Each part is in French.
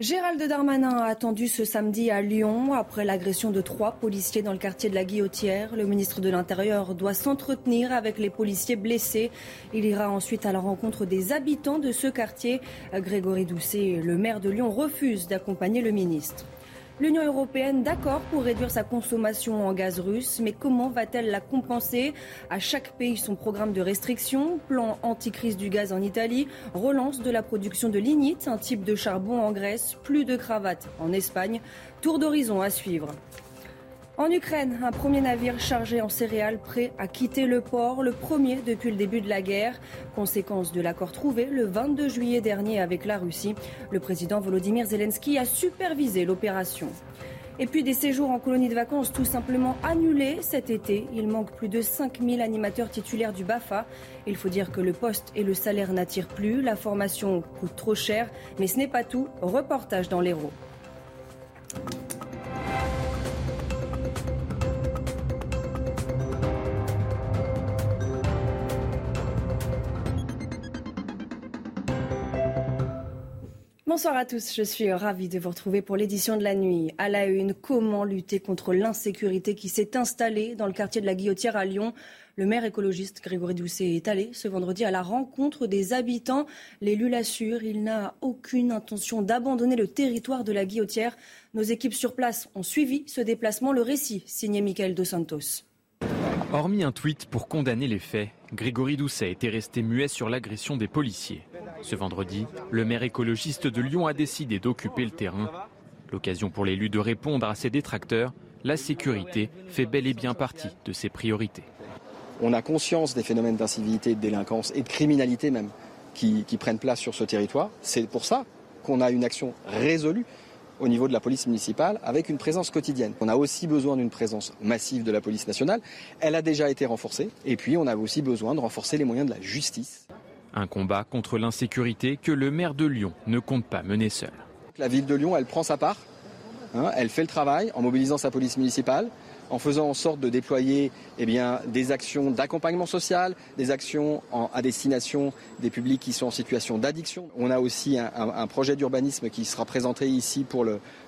Gérald Darmanin a attendu ce samedi à Lyon après l'agression de trois policiers dans le quartier de la Guillotière. Le ministre de l'Intérieur doit s'entretenir avec les policiers blessés. Il ira ensuite à la rencontre des habitants de ce quartier. Grégory Doucet, le maire de Lyon, refuse d'accompagner le ministre. L'Union européenne d'accord pour réduire sa consommation en gaz russe, mais comment va-t-elle la compenser? À chaque pays son programme de restriction, plan anti-crise du gaz en Italie, relance de la production de lignite, un type de charbon en Grèce, plus de cravates en Espagne, tour d'horizon à suivre. En Ukraine, un premier navire chargé en céréales prêt à quitter le port, le premier depuis le début de la guerre. Conséquence de l'accord trouvé le 22 juillet dernier avec la Russie. Le président Volodymyr Zelensky a supervisé l'opération. Et puis des séjours en colonie de vacances tout simplement annulés cet été. Il manque plus de 5000 animateurs titulaires du BAFA. Il faut dire que le poste et le salaire n'attirent plus. La formation coûte trop cher. Mais ce n'est pas tout. Reportage dans l'Hérault. Bonsoir à tous, je suis ravie de vous retrouver pour l'édition de la nuit. À la une, comment lutter contre l'insécurité qui s'est installée dans le quartier de la Guillotière à Lyon? Le maire écologiste Grégory Doucet est allé ce vendredi à la rencontre des habitants. L'élu l'assure, il n'a aucune intention d'abandonner le territoire de la Guillotière. Nos équipes sur place ont suivi ce déplacement. Le récit signé Michael Dos Santos. Hormis un tweet pour condamner les faits, Grégory Doucet était resté muet sur l'agression des policiers. Ce vendredi, le maire écologiste de Lyon a décidé d'occuper le terrain. L'occasion pour l'élu de répondre à ses détracteurs, la sécurité fait bel et bien partie de ses priorités. On a conscience des phénomènes d'incivilité, de délinquance et de criminalité même qui, qui prennent place sur ce territoire. C'est pour ça qu'on a une action résolue au niveau de la police municipale avec une présence quotidienne. On a aussi besoin d'une présence massive de la police nationale. Elle a déjà été renforcée. Et puis on a aussi besoin de renforcer les moyens de la justice. Un combat contre l'insécurité que le maire de Lyon ne compte pas mener seul. La ville de Lyon, elle prend sa part. Hein, elle fait le travail en mobilisant sa police municipale, en faisant en sorte de déployer eh des actions d'accompagnement social, des actions à destination des publics qui sont en situation d'addiction. On a aussi un, projet d'urbanisme qui sera présenté ici pour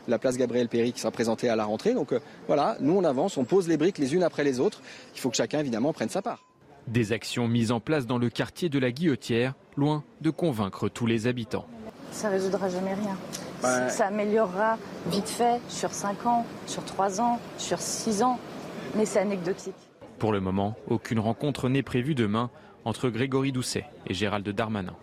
la place Gabriel Péry, qui sera présenté à la rentrée. Donc euh, voilà, nous on avance, on pose les briques les unes après les autres. Il faut que chacun évidemment prenne sa part. Des actions mises en place dans le quartier de la Guillotière, loin de convaincre tous les habitants. Ça résoudra jamais rien. Ça améliorera vite fait sur 5 ans, sur 3 ans, sur 6 ans, mais c'est anecdotique. Pour le moment, aucune rencontre n'est prévue demain entre Grégory Doucet et Gérald Darmanin.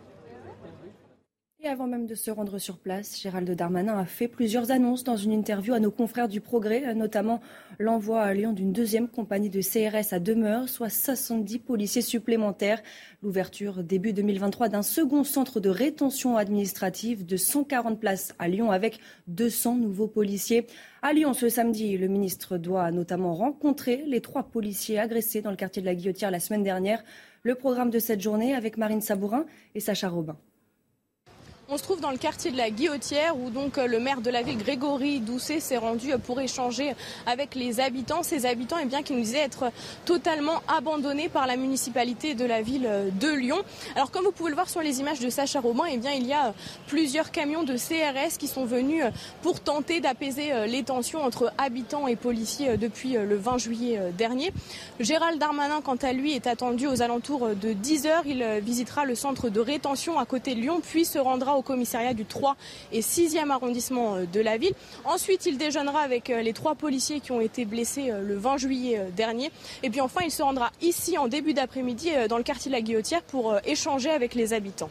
Et avant même de se rendre sur place, Gérald Darmanin a fait plusieurs annonces dans une interview à nos confrères du Progrès, notamment l'envoi à Lyon d'une deuxième compagnie de CRS à demeure, soit 70 policiers supplémentaires, l'ouverture début 2023 d'un second centre de rétention administrative de 140 places à Lyon avec 200 nouveaux policiers. À Lyon ce samedi, le ministre doit notamment rencontrer les trois policiers agressés dans le quartier de la Guillotière la semaine dernière. Le programme de cette journée avec Marine Sabourin et Sacha Robin. On se trouve dans le quartier de la Guillotière où donc euh, le maire de la ville Grégory Doucet s'est rendu euh, pour échanger avec les habitants. Ces habitants eh bien, qui nous disaient être totalement abandonnés par la municipalité de la ville euh, de Lyon. Alors comme vous pouvez le voir sur les images de Sacha Romain, eh bien, il y a plusieurs camions de CRS qui sont venus pour tenter d'apaiser les tensions entre habitants et policiers depuis le 20 juillet dernier. Gérald Darmanin, quant à lui, est attendu aux alentours de 10 heures. Il visitera le centre de rétention à côté de Lyon, puis se rendra au commissariat du 3 et 6e arrondissement euh, de la ville. Ensuite, il déjeunera avec euh, les trois policiers qui ont été blessés euh, le 20 juillet dernier. Et puis enfin, il se rendra ici en début d'après-midi dans le quartier de la Guillotière pour échanger avec les habitants.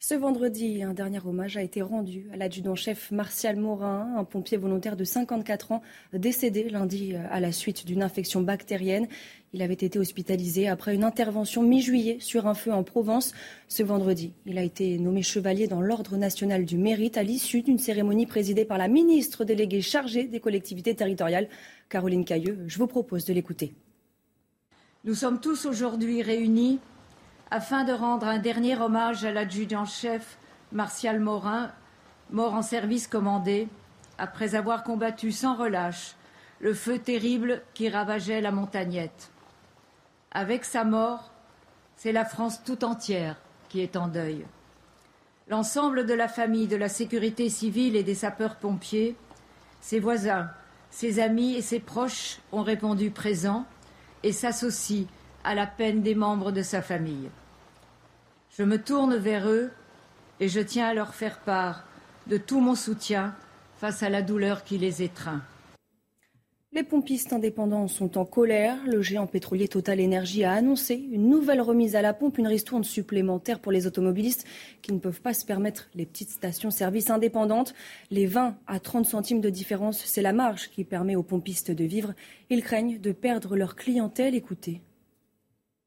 Ce vendredi, un dernier hommage a été rendu à l'adjudant-chef Martial Morin, un pompier volontaire de 54 ans, décédé lundi à la suite d'une infection bactérienne. Il avait été hospitalisé après une intervention mi-juillet sur un feu en Provence. Ce vendredi, il a été nommé chevalier dans l'Ordre national du mérite à l'issue d'une cérémonie présidée par la ministre déléguée chargée des collectivités territoriales, Caroline Cailleux. Je vous propose de l'écouter. Nous sommes tous aujourd'hui réunis afin de rendre un dernier hommage à l'adjudant-chef Martial Morin, mort en service commandé, après avoir combattu sans relâche le feu terrible qui ravageait la montagnette. Avec sa mort, c'est la France tout entière qui est en deuil. L'ensemble de la famille, de la sécurité civile et des sapeurs-pompiers, ses voisins, ses amis et ses proches ont répondu présents et s'associent à la peine des membres de sa famille. Je me tourne vers eux et je tiens à leur faire part de tout mon soutien face à la douleur qui les étreint. Les pompistes indépendants sont en colère. Le géant pétrolier Total Energy a annoncé une nouvelle remise à la pompe, une ristourne supplémentaire pour les automobilistes qui ne peuvent pas se permettre les petites stations-service indépendantes. Les 20 à 30 centimes de différence, c'est la marge qui permet aux pompistes de vivre. Ils craignent de perdre leur clientèle. Écoutez.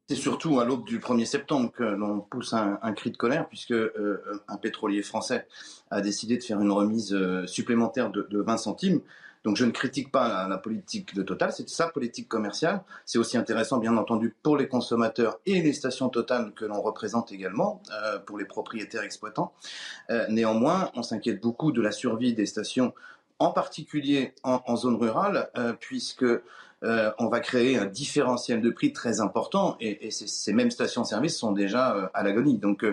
C'est surtout à l'aube du 1er septembre que l'on pousse un, cri de colère puisque euh, un pétrolier français a décidé de faire une remise euh, supplémentaire de, de 20 centimes. Donc je ne critique pas la, politique de Total, c'est sa politique commerciale. C'est aussi intéressant, bien entendu, pour les consommateurs et les stations Total que l'on représente également, euh, pour les propriétaires exploitants. Euh, néanmoins, on s'inquiète beaucoup de la survie des stations, en particulier en, zone rurale, euh, puisque on va créer un différentiel de prix très important et, et ces, mêmes stations-service sont déjà à l'agonie. Donc,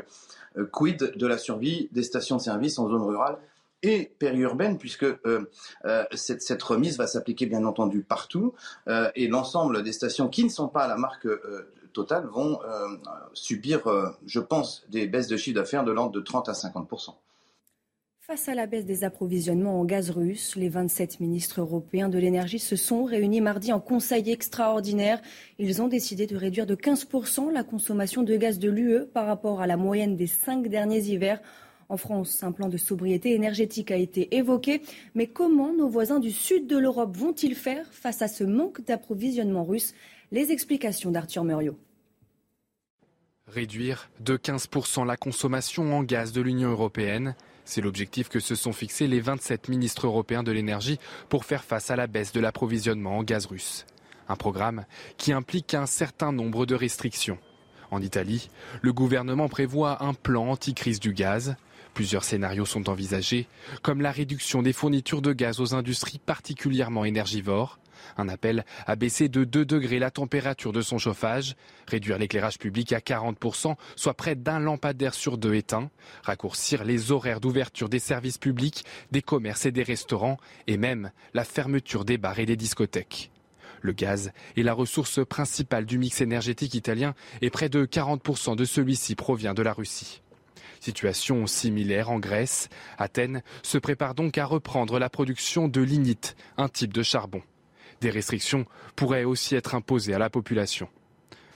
quid de la survie des stations-service en zone rurale et périurbaine, puisque euh, euh, cette, remise va s'appliquer bien entendu partout, euh, et l'ensemble des stations qui ne sont pas à la marque Total vont subir, je pense, des baisses de chiffre d'affaires de l'ordre de 30 à 50% Face à la baisse des approvisionnements en gaz russe, les 27 ministres européens de l'énergie se sont réunis mardi en conseil extraordinaire. Ils ont décidé de réduire de 15% la consommation de gaz de l'UE par rapport à la moyenne des cinq derniers hivers. En France, un plan de sobriété énergétique a été évoqué. Mais comment nos voisins du sud de l'Europe vont-ils faire face à ce manque d'approvisionnement russe? Les explications d'Arthur Muriot. Réduire de 15% la consommation en gaz de l'Union européenne, c'est l'objectif que se sont fixés les 27 ministres européens de l'énergie pour faire face à la baisse de l'approvisionnement en gaz russe. Un programme qui implique un certain nombre de restrictions. En Italie, le gouvernement prévoit un plan anti-crise du gaz. Plusieurs scénarios sont envisagés, comme la réduction des fournitures de gaz aux industries particulièrement énergivores, un appel à baisser de 2 degrés la température de son chauffage, réduire l'éclairage public à 40%, soit près d'un lampadaire sur deux éteint, raccourcir les horaires d'ouverture des services publics, des commerces et des restaurants, et même la fermeture des bars et des discothèques. Le gaz est la ressource principale du mix énergétique italien et près de 40% de celui-ci provient de la Russie. Situation similaire en Grèce. Athènes se prépare donc à reprendre la production de lignite, un type de charbon. Des restrictions pourraient aussi être imposées à la population.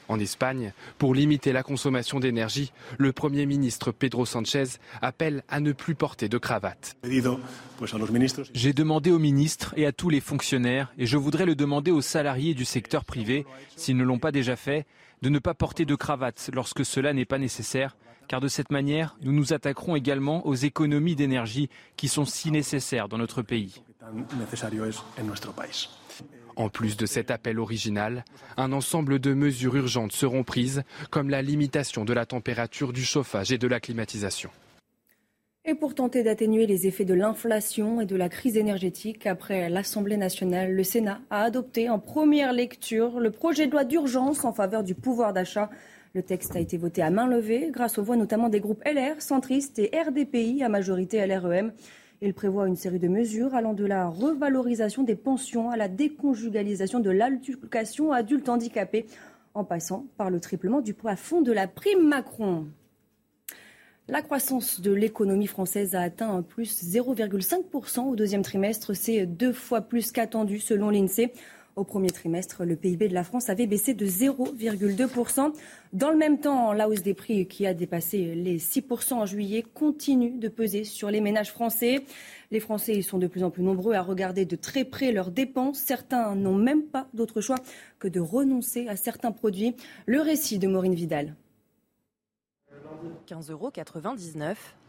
En Espagne, pour limiter la consommation d'énergie, le Premier ministre Pedro Sanchez appelle à ne plus porter de cravate. J'ai demandé aux ministres et à tous les fonctionnaires, et je voudrais le demander aux salariés du secteur privé, s'ils ne l'ont pas déjà fait, de ne pas porter de cravate lorsque cela n'est pas nécessaire, car de cette manière, nous nous attaquerons également aux économies d'énergie qui sont si nécessaires dans notre pays. En plus de cet appel original, un ensemble de mesures urgentes seront prises, comme la limitation de la température du chauffage et de la climatisation. Et pour tenter d'atténuer les effets de l'inflation et de la crise énergétique, après l'Assemblée nationale, le Sénat a adopté en première lecture le projet de loi d'urgence en faveur du pouvoir d'achat le texte a été voté à main levée grâce aux voix notamment des groupes LR, centristes et RDPI à majorité LREM. Il prévoit une série de mesures allant de la revalorisation des pensions à la déconjugalisation de l'allocation adulte handicapé, en passant par le triplement du plafond de la prime Macron. La croissance de l'économie française a atteint un plus 0,5% au deuxième trimestre. C'est deux fois plus qu'attendu selon l'INSEE. Au premier trimestre, le PIB de la France avait baissé de 0,2%. Dans le même temps, la hausse des prix qui a dépassé les 6% en juillet continue de peser sur les ménages français. Les Français sont de plus en plus nombreux à regarder de très près leurs dépenses. Certains n'ont même pas d'autre choix que de renoncer à certains produits. Le récit de Maureen Vidal. 15,99 euros,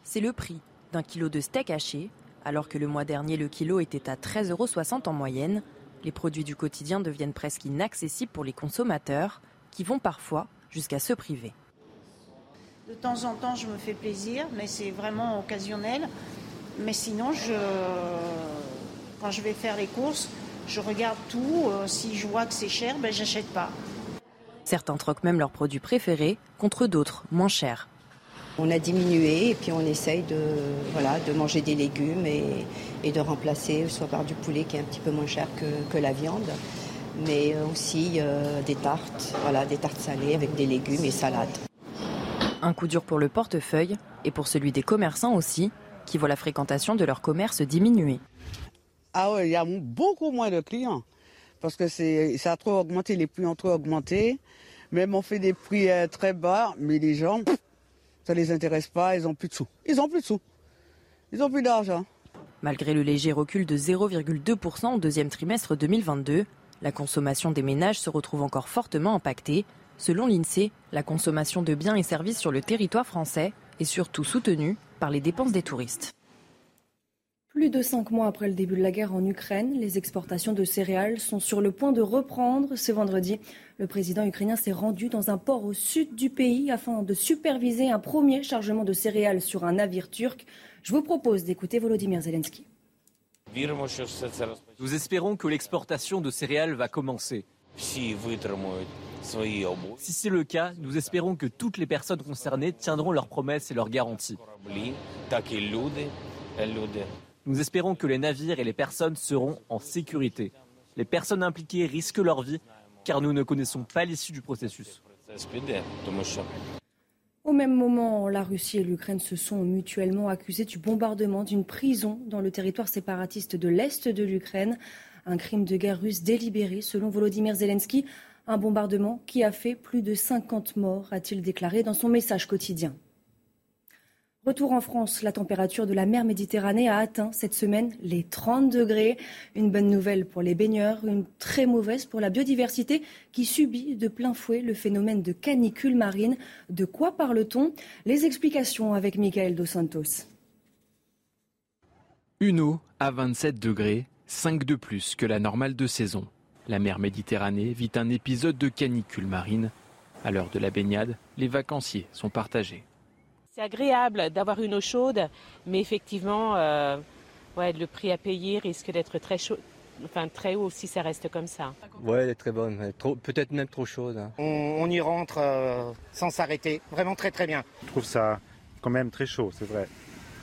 c'est le prix d'un kilo de steak haché, alors que le mois dernier le kilo était à 13,60 euros en moyenne. Les produits du quotidien deviennent presque inaccessibles pour les consommateurs, qui vont parfois jusqu'à se priver. De temps en temps, je me fais plaisir, mais c'est vraiment occasionnel. Mais sinon, je... quand je vais faire les courses, je regarde tout. Euh, si je vois que c'est cher, ben, j'achète pas. Certains troquent même leurs produits préférés contre d'autres moins chers. On a diminué et puis on essaye de, voilà, de manger des légumes et, de remplacer soit par du poulet qui est un petit peu moins cher que, la viande, mais aussi euh, des tartes, voilà, des tartes salées avec des légumes et salades. Un coup dur pour le portefeuille et pour celui des commerçants aussi, qui voient la fréquentation de leur commerce diminuer. Ah oui, il y a beaucoup moins de clients parce que ça a trop augmenté, les prix ont trop augmenté. Même on fait des prix euh, très bas, mais les gens, ça les intéresse pas, ils ont plus de sous. Ils ont plus de sous. Ils ont plus d'argent. Malgré le léger recul de 0,2% au deuxième trimestre 2022, la consommation des ménages se retrouve encore fortement impactée. Selon l'INSEE, la consommation de biens et services sur le territoire français est surtout soutenue par les dépenses des touristes. Plus de cinq mois après le début de la guerre en Ukraine, les exportations de céréales sont sur le point de reprendre. Ce vendredi, le président ukrainien s'est rendu dans un port au sud du pays afin de superviser un premier chargement de céréales sur un navire turc. Je vous propose d'écouter Volodymyr Zelensky. Nous espérons que l'exportation de céréales va commencer. Si c'est le cas, nous espérons que toutes les personnes concernées tiendront leurs promesses et leurs garanties. Nous espérons que les navires et les personnes seront en sécurité. Les personnes impliquées risquent leur vie car nous ne connaissons pas l'issue du processus. Au même moment, la Russie et l'Ukraine se sont mutuellement accusés du bombardement d'une prison dans le territoire séparatiste de l'Est de l'Ukraine. Un crime de guerre russe délibéré, selon Volodymyr Zelensky. Un bombardement qui a fait plus de 50 morts, a-t-il déclaré dans son message quotidien. Retour en France, la température de la mer Méditerranée a atteint cette semaine les 30 degrés. Une bonne nouvelle pour les baigneurs, une très mauvaise pour la biodiversité qui subit de plein fouet le phénomène de canicule marine. De quoi parle-t-on? Les explications avec Michael Dos Santos. Une eau à 27 degrés, 5 de plus que la normale de saison. La mer Méditerranée vit un épisode de canicule marine. À l'heure de la baignade, les vacanciers sont partagés. C'est agréable d'avoir une eau chaude, mais effectivement, euh, ouais, le prix à payer risque d'être très chaud. Enfin, très haut si ça reste comme ça. Ouais, elle est très bonne, peut-être même trop chaude. Hein. On, y rentre euh, sans s'arrêter, vraiment très très bien. Je trouve ça quand même très chaud, c'est vrai.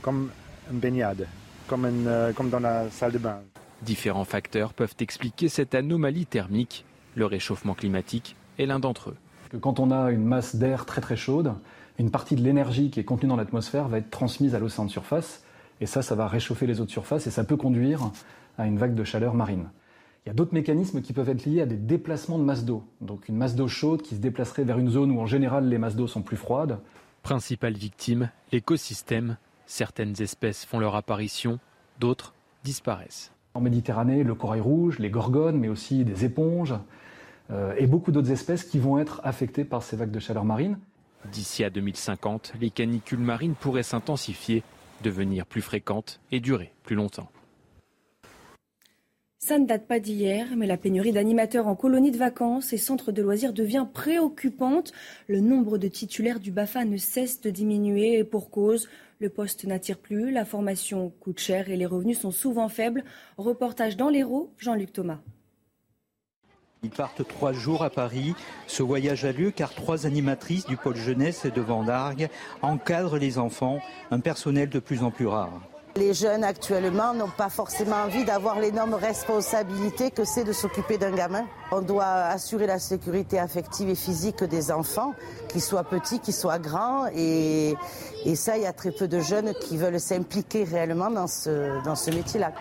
Comme une baignade, comme, euh, comme dans la salle de bain. Différents facteurs peuvent expliquer cette anomalie thermique. Le réchauffement climatique est l'un d'entre eux. Quand on a une masse d'air très très chaude, une partie de l'énergie qui est contenue dans l'atmosphère va être transmise à l'océan de surface, et ça, ça va réchauffer les eaux de surface, et ça peut conduire à une vague de chaleur marine. Il y a d'autres mécanismes qui peuvent être liés à des déplacements de masse d'eau. Donc une masse d'eau chaude qui se déplacerait vers une zone où en général les masses d'eau sont plus froides. Principale victime, l'écosystème. Certaines espèces font leur apparition, d'autres disparaissent. En Méditerranée, le corail rouge, les gorgones, mais aussi des éponges, euh, et beaucoup d'autres espèces qui vont être affectées par ces vagues de chaleur marine. D'ici à 2050, les canicules marines pourraient s'intensifier, devenir plus fréquentes et durer plus longtemps. Ça ne date pas d'hier, mais la pénurie d'animateurs en colonies de vacances et centres de loisirs devient préoccupante. Le nombre de titulaires du BAFA ne cesse de diminuer et pour cause, le poste n'attire plus, la formation coûte cher et les revenus sont souvent faibles. Reportage dans l'Hérault, Jean-Luc Thomas. Ils partent trois jours à Paris. Ce voyage a lieu car trois animatrices du pôle jeunesse de Vendargue encadrent les enfants, un personnel de plus en plus rare. Les jeunes actuellement n'ont pas forcément envie d'avoir l'énorme responsabilité que c'est de s'occuper d'un gamin. On doit assurer la sécurité affective et physique des enfants, qu'ils soient petits, qu'ils soient grands. Et, ça, il y a très peu de jeunes qui veulent s'impliquer réellement dans ce métier-là.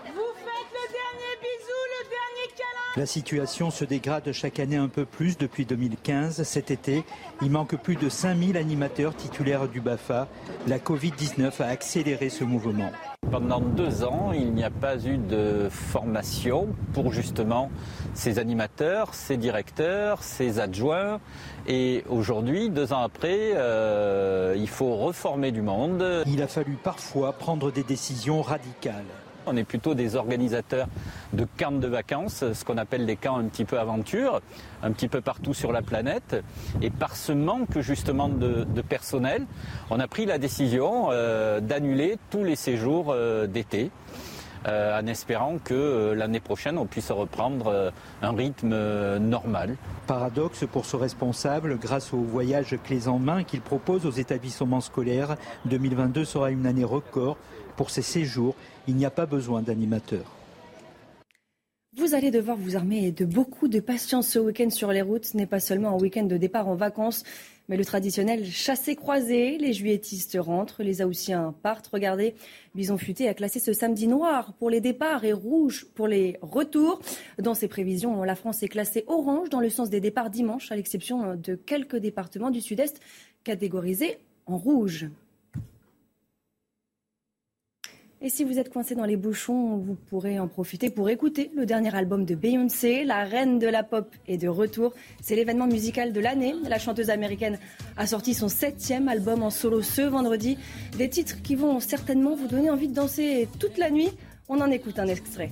La situation se dégrade chaque année un peu plus depuis 2015. Cet été, il manque plus de 5000 animateurs titulaires du BAFA. La Covid-19 a accéléré ce mouvement. Pendant deux ans, il n'y a pas eu de formation pour justement ces animateurs, ces directeurs, ces adjoints. Et aujourd'hui, deux ans après, euh, il faut reformer du monde. Il a fallu parfois prendre des décisions radicales. On est plutôt des organisateurs de camps de vacances, ce qu'on appelle des camps un petit peu aventure, un petit peu partout sur la planète. Et par ce manque justement de, personnel, on a pris la décision euh, d'annuler tous les séjours euh, d'été. En espérant que l'année prochaine, on puisse reprendre un rythme normal. Paradoxe pour ce responsable, grâce au voyage clés en main qu'il propose aux établissements scolaires, 2022 sera une année record. Pour ces séjours, il n'y a pas besoin d'animateurs. Vous allez devoir vous armer de beaucoup de patience ce week-end sur les routes. Ce n'est pas seulement un week-end de départ en vacances, mais le traditionnel chassé-croisé. Les juilletistes rentrent, les Haussiens partent. Regardez, Bison Futé a classé ce samedi noir pour les départs et rouge pour les retours. Dans ses prévisions, la France est classée orange dans le sens des départs dimanche, à l'exception de quelques départements du sud-est catégorisés en rouge. Et si vous êtes coincé dans les bouchons, vous pourrez en profiter pour écouter le dernier album de Beyoncé. La reine de la pop est de retour. C'est l'événement musical de l'année. La chanteuse américaine a sorti son septième album en solo ce vendredi. Des titres qui vont certainement vous donner envie de danser toute la nuit. On en écoute un extrait.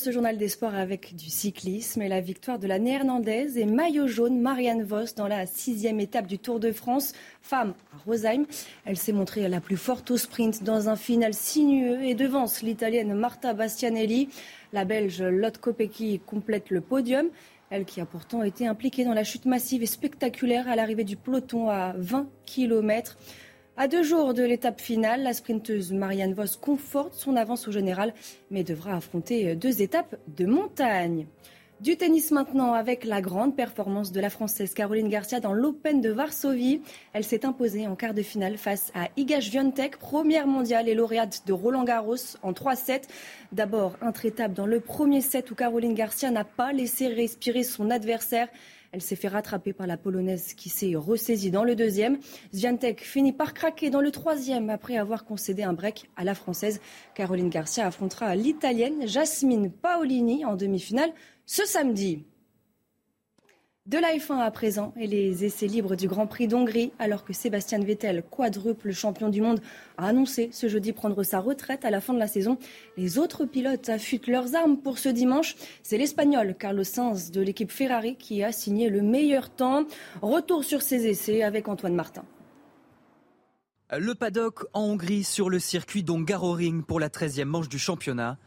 Ce journal des sports avec du cyclisme et la victoire de la néerlandaise et maillot jaune Marianne Vos dans la sixième étape du Tour de France, femme à Rosheim. Elle s'est montrée la plus forte au sprint dans un final sinueux et devance l'italienne Marta Bastianelli. La belge Lotte Kopecky complète le podium. Elle qui a pourtant été impliquée dans la chute massive et spectaculaire à l'arrivée du peloton à 20 km. À deux jours de l'étape finale, la sprinteuse Marianne Vos conforte son avance au général, mais devra affronter deux étapes de montagne. Du tennis maintenant avec la grande performance de la Française Caroline Garcia dans l'Open de Varsovie. Elle s'est imposée en quart de finale face à Iga Swiatek, première mondiale et lauréate de Roland Garros en 3-7. D'abord intraitable dans le premier set où Caroline Garcia n'a pas laissé respirer son adversaire. Elle s'est fait rattraper par la Polonaise qui s'est ressaisie dans le deuxième. Zviantek finit par craquer dans le troisième après avoir concédé un break à la Française. Caroline Garcia affrontera l'Italienne Jasmine Paolini en demi-finale ce samedi. De la F1 à présent et les essais libres du Grand Prix d'Hongrie, alors que Sébastien Vettel, quadruple champion du monde, a annoncé ce jeudi prendre sa retraite à la fin de la saison. Les autres pilotes affûtent leurs armes pour ce dimanche. C'est l'Espagnol Carlos Sainz de l'équipe Ferrari qui a signé le meilleur temps. Retour sur ses essais avec Antoine Martin. Le paddock en Hongrie sur le circuit d'Ongaroring pour la 13e manche du championnat.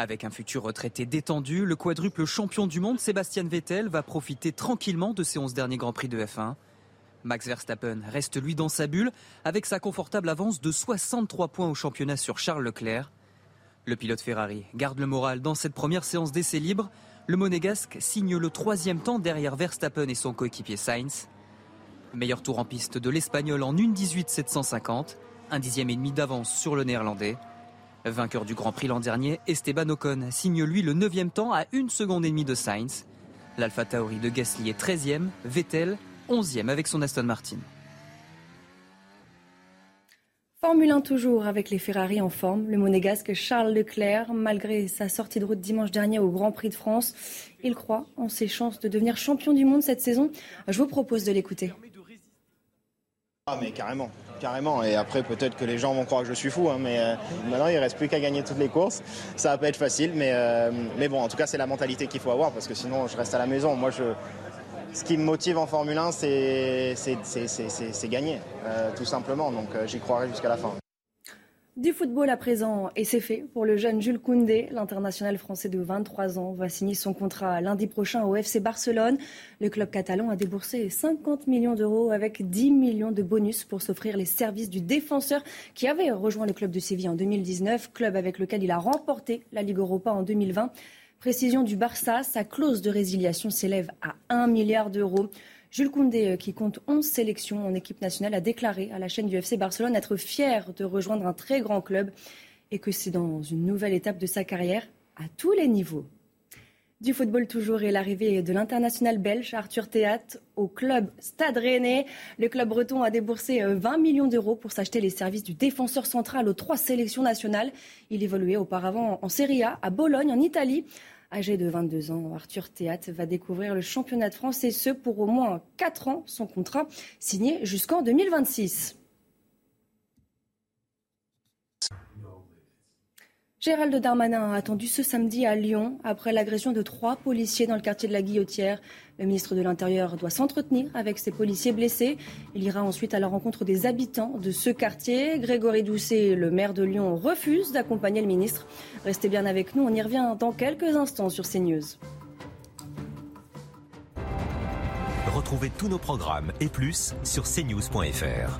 Avec un futur retraité détendu, le quadruple champion du monde Sébastien Vettel va profiter tranquillement de ses 11 derniers Grands Prix de F1. Max Verstappen reste lui dans sa bulle avec sa confortable avance de 63 points au championnat sur Charles Leclerc. Le pilote Ferrari garde le moral dans cette première séance d'essai libre. Le monégasque signe le troisième temps derrière Verstappen et son coéquipier Sainz. Meilleur tour en piste de l'Espagnol en 1'18'750, un dixième et demi d'avance sur le Néerlandais. Vainqueur du Grand Prix l'an dernier, Esteban Ocon signe lui le 9 temps à 1 seconde et demie de Sainz. L'Alpha Tauri de Gasly est 13e, Vettel 11e avec son Aston Martin. Formule 1 toujours avec les Ferrari en forme. Le monégasque Charles Leclerc, malgré sa sortie de route dimanche dernier au Grand Prix de France, il croit en ses chances de devenir champion du monde cette saison. Je vous propose de l'écouter. Ah mais carrément, carrément. Et après peut-être que les gens vont croire que je suis fou, hein, mais euh, maintenant il reste plus qu'à gagner toutes les courses. Ça va pas être facile, mais, euh, mais bon, en tout cas c'est la mentalité qu'il faut avoir parce que sinon je reste à la maison. Moi je, ce qui me motive en Formule 1, c'est gagner, euh, tout simplement. Donc j'y croirai jusqu'à la fin. Du football à présent, et c'est fait pour le jeune Jules Koundé. L'international français de 23 ans va signer son contrat lundi prochain au FC Barcelone. Le club catalan a déboursé 50 millions d'euros avec 10 millions de bonus pour s'offrir les services du défenseur qui avait rejoint le club de Séville en 2019, club avec lequel il a remporté la Ligue Europa en 2020. Précision du Barça, sa clause de résiliation s'élève à 1 milliard d'euros. Jules Koundé, euh, qui compte 11 sélections en équipe nationale, a déclaré à la chaîne du FC Barcelone être fier de rejoindre un très grand club. et que c'est dans une nouvelle étape de sa carrière à tous les niveaux. Du football toujours et l'arrivée de l'international belge Arthur Théat au club Stade Rennais. Le club breton a déboursé 20 euh, millions d'euros pour s'acheter les services du défenseur central aux trois sélections nationales. Il évoluait auparavant en Serie A à Bologne en Italie. Âgé de 22 ans, Arthur Théat va découvrir le championnat de France et ce pour au moins 4 ans. Son contrat signé jusqu'en 2026. Gérald Darmanin a attendu ce samedi à Lyon après l'agression de trois policiers dans le quartier de la Guillotière. Le ministre de l'Intérieur doit s'entretenir avec ces policiers blessés. Il ira ensuite à la rencontre des habitants de ce quartier. Grégory Doucet, le maire de Lyon, refuse d'accompagner le ministre. Restez bien avec nous, on y revient dans quelques instants sur CNews. Retrouvez tous nos programmes et plus sur cnews.fr.